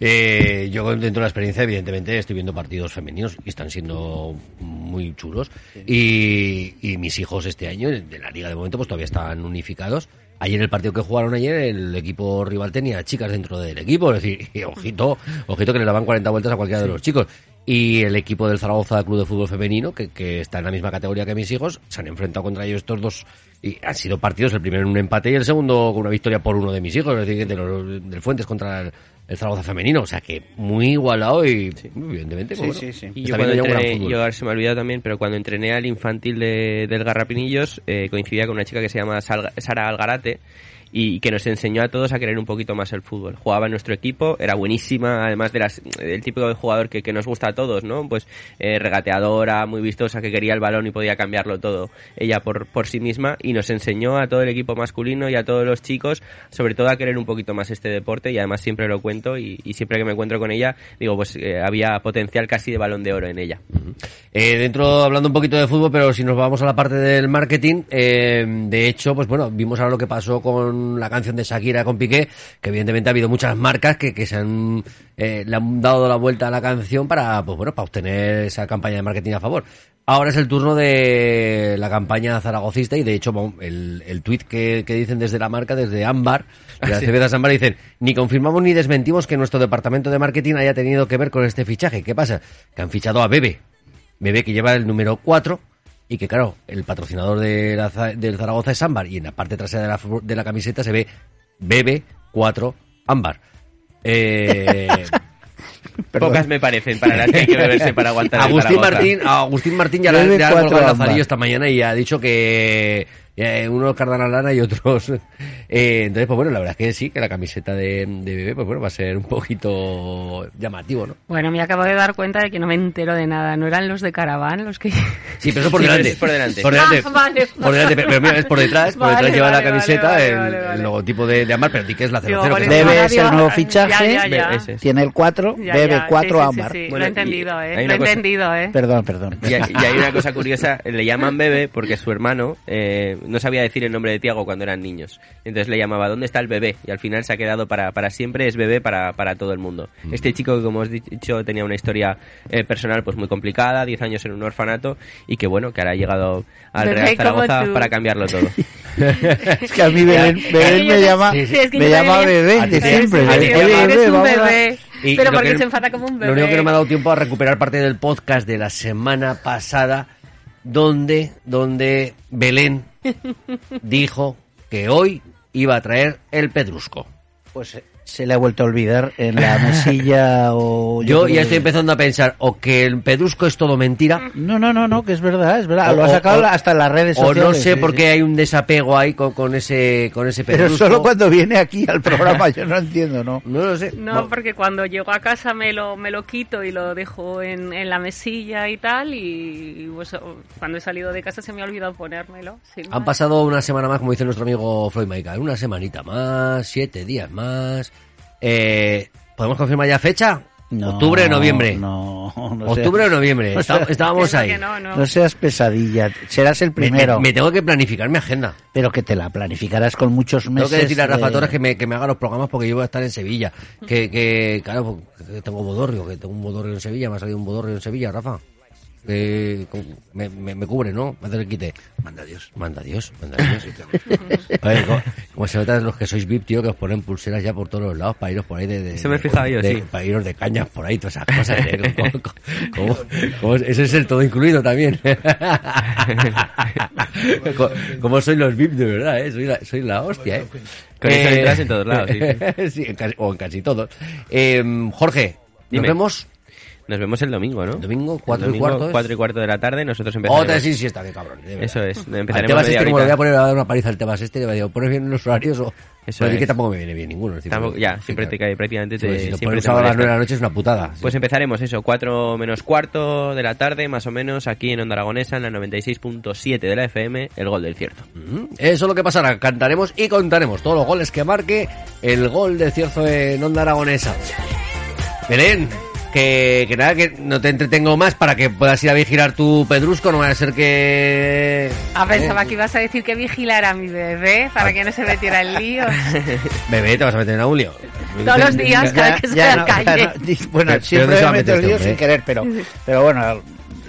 Eh, yo dentro de la experiencia, evidentemente, estoy viendo partidos femeninos y están siendo muy chulos. Y, y mis hijos este año, de la liga de momento, pues todavía están unificados. ayer el partido que jugaron ayer, el equipo rival tenía chicas dentro del equipo, es decir, y ojito, ojito que le daban 40 vueltas a cualquiera de los chicos. Y el equipo del Zaragoza Club de Fútbol Femenino, que, que está en la misma categoría que mis hijos, se han enfrentado contra ellos estos dos y han sido partidos, el primero en un empate y el segundo con una victoria por uno de mis hijos, es decir, de los, del Fuentes contra el, el Zaragoza femenino, o sea que muy igualado y evidentemente Sí, bueno, sí, sí. Y yo cuando entrené, yo ahora se me ha olvidado también, pero cuando entrené al infantil de, del Garrapinillos, eh, coincidía con una chica que se llama Sara Algarate y que nos enseñó a todos a querer un poquito más el fútbol. Jugaba en nuestro equipo, era buenísima, además de las, del típico jugador que, nos gusta a todos, ¿no? Pues eh, regateadora, muy vistosa, que quería el balón y podía cambiarlo todo ella por, por sí misma y nos enseñó a todo el equipo masculino y a todos los chicos, sobre todo a querer un poquito más este deporte y además siempre lo cuento y, siempre que me encuentro con ella, digo, pues eh, había potencial casi de balón de oro en ella. Eh, dentro, hablando un poquito de fútbol, pero si nos vamos a la parte del marketing, de hecho, pues bueno, vimos ahora lo que pasó con la canción de Shakira con Piqué, que evidentemente ha habido muchas marcas que, que se han, eh, le han dado la vuelta a la canción para, pues bueno, para obtener esa campaña de marketing a favor. Ahora es el turno de la campaña zaragocista y de hecho el, el tuit que, que dicen desde la marca, desde Ámbar, de las Sí. cervezas Ámbar, dicen, ni confirmamos ni desmentimos que nuestro departamento de marketing haya tenido que ver con este fichaje. ¿Qué pasa? Que han fichado a Bebe. Bebe que lleva el número 4 y que claro, el patrocinador de la del Zaragoza es Ámbar y en la parte trasera de la, fu- de la camiseta se ve Bebe 4 Ámbar. Eh, Pocas me parecen para las que hay que beberse para aguantar el Agustín Zaragoza. Martín, Agustín Martín ya le ha colgado el lazarillo esta mañana y ha dicho que eh, unos cardanalana y otros. eh, entonces, pues bueno, la verdad es que sí, que la camiseta de, de bebé, pues bueno, va a ser un poquito llamativo, ¿no? Bueno, me acabo de dar cuenta de que no me entero de nada. ¿No eran los de Caravan los que...? Sí, pero eso por Sí, pero delante. es por delante. delante. Ah, vale. Por delante, pero, pero mira, es por detrás, por Vale, detrás lleva vale, la camiseta, vale, el, vale, el vale. logotipo de, de Amar, pero di que es la 00. Digo, que vale, es Bebe la- es el nuevo fichaje. Ya, ya, ya. Tiene el 4, Ya, bebe ya, 4 sí, sí, ámbar. sí, sí. Bueno, lo he entendido, ¿eh? Lo he cosa- entendido, ¿eh? Perdón, perdón. Y, hay- y hay una cosa curiosa, le llaman bebé porque su hermano eh, no sabía decir el nombre de Tiago cuando eran niños. Entonces le llamaba, ¿dónde está el bebé? Y al final se ha quedado para, para siempre, es bebé para, para todo el mundo. Este chico que, como os he dicho, tenía una historia eh, personal pues muy complicada, 10 años en un orfanato, y que bueno, que ahora ha llegado al Bebé Real Zaragoza para cambiarlo todo. Es que a mí Belén, me llama, sí, sí, es que me llama bebé de siempre. eres un bebé. Y pero porque que- se enfada como un bebé. Lo único que no me ha dado tiempo a recuperar parte del podcast de la semana pasada, donde, donde Belén dijo que hoy iba a traer el pedrusco. Pues eh, se le ha vuelto a olvidar en la mesilla o... Yo ya que- estoy empezando a pensar o que el pedrusco es todo mentira, No, no, no, no, que es verdad, es verdad. O- Lo ha o- sacado o- hasta en las redes o sociales. no sé sí, por sí. qué hay un desapego ahí con, con ese con ese Pero pedrusco. solo cuando viene aquí al programa, yo no entiendo, ¿no? No lo sé. No, Bueno, porque cuando llego a casa me lo, me lo quito y lo dejo en, en la mesilla y tal, y, pues, cuando he salido de casa se me ha olvidado ponérmelo. Han más. pasado una semana más, como dice nuestro amigo Floyd Michael, una semanita más, siete días más. Eh, ¿Podemos confirmar ya fecha? No, ¿Octubre o noviembre? No, no ¿Octubre seas- o noviembre? no Está- seas- estábamos ahí. no, no. No seas pesadilla, serás el Me- primero, Me, me tengo que planificar mi agenda. pero que te la planificarás con muchos Tengo meses. que decirle a Rafa de- Torres que me, que me haga los programas porque yo voy a estar en Sevilla. Que, que claro, que tengo bodorrio, que tengo un bodorrio en Sevilla, me ha salido un bodorrio en Sevilla, Rafa. Con- me, me, me cubre, ¿no? Me hace el quite. Manda Dios, manda Dios, manda Dios. Oye, como, como se nota los que sois VIP, tío, que os ponen pulseras ya por todos los lados para iros por ahí de... de- Eso me fijado yo, de- sí. Para iros de cañas por ahí, todas esas cosas. ¿eh? Como- como- como- ese es el todo incluido también. Co- como sois los VIP de verdad, ¿eh? Soy la, soy la hostia, ¿eh? Con eso Eh, entras en todos lados, sí. sí, en casi- o en casi todos. Eh, Jorge, nos vemos Nos vemos el domingo, ¿no? domingo, El cuatro y domingo, cuarto. ¿es? cuatro y cuarto de la tarde, nosotros empezaremos. Otra sí, sí está de cabrón. Eso es, empezaremos Tebas media este, como le voy a poner a dar una paliza al Tebas este, le voy a decir, ¿pones bien los horarios o...? Eso es. que tampoco me viene bien ninguno. decir, Tampoco- ya, sí, siempre te cae prácticamente Sí, te, lo siempre te a las molesta. nueve de la noche es una putada. sí. Pues empezaremos eso, 4 menos cuarto de la tarde, más o menos, aquí en Onda Aragonesa, en la 96.7 de la FM, el gol del cierto. Ujú. Eso es lo que pasará. Cantaremos y contaremos todos los goles que marque el gol de Cierzo en Onda Aragonesa. Belén, que, que nada, que no te entretengo más para que puedas ir a vigilar tu pedrusco. No vaya a ser que... Ah, pensaba Eh, que ibas a decir que vigilara a mi bebé para que no se metiera en líos. Bebé, te vas a meter en un lío. Todos los días, cada vez que sale a la no, calle. ya no, bueno, siempre ¿dónde se va me meto lío este sin querer, pero, pero bueno,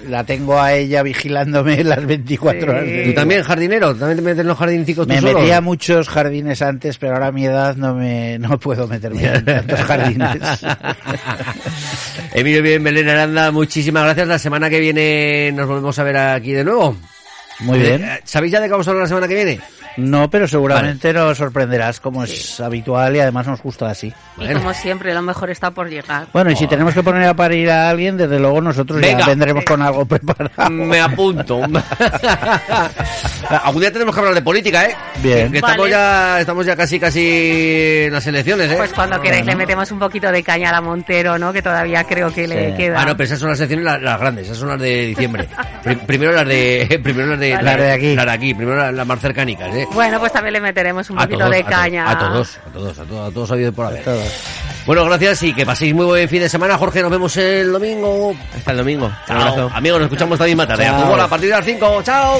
la tengo a ella vigilándome las 24 horas. del ¿Tú también, jardinero? ¿También te metes en los jardinicos tú Me solo? metía muchos jardines antes, pero ahora a mi edad no me no puedo meterme en tantos jardines. Emilio Bien, Belén Aranda, muchísimas gracias. La semana que viene nos volvemos a ver aquí de nuevo. Muy bien. Eh, ¿Sabéis ya de qué vamos a hablar la semana que viene? No, pero seguramente nos sorprenderás como es habitual y además nos gusta así. Y como siempre, lo mejor está por llegar. Bueno, y si tenemos que poner a parir a alguien, desde luego nosotros Venga. ya vendremos con algo preparado. Me apunto. Algún día tenemos que hablar de política, ¿eh? Bien. Que estamos Vale. ya, estamos ya casi casi en las elecciones, ¿eh? Pues cuando queráis le metemos un poquito de caña a la Montero, ¿no? Que todavía creo que le queda. Ah, no, pero esas son las secciones las, las grandes, esas son las de diciembre. Pri- primero las de, primero las de, Vale. Las de aquí. Las de aquí, primero las, más cercánicas, ¿eh? Bueno, pues también le meteremos un A poquito todos, de a to- caña. A todos, a todos, a todos, a todos ha habido por haber. Todos. Bueno, gracias y que paséis muy buen fin de semana, Jorge. Nos vemos el domingo. Hasta el domingo. Un Chao. abrazo. Amigos, nos escuchamos esta misma tarde. A a partir de las 5. Chao.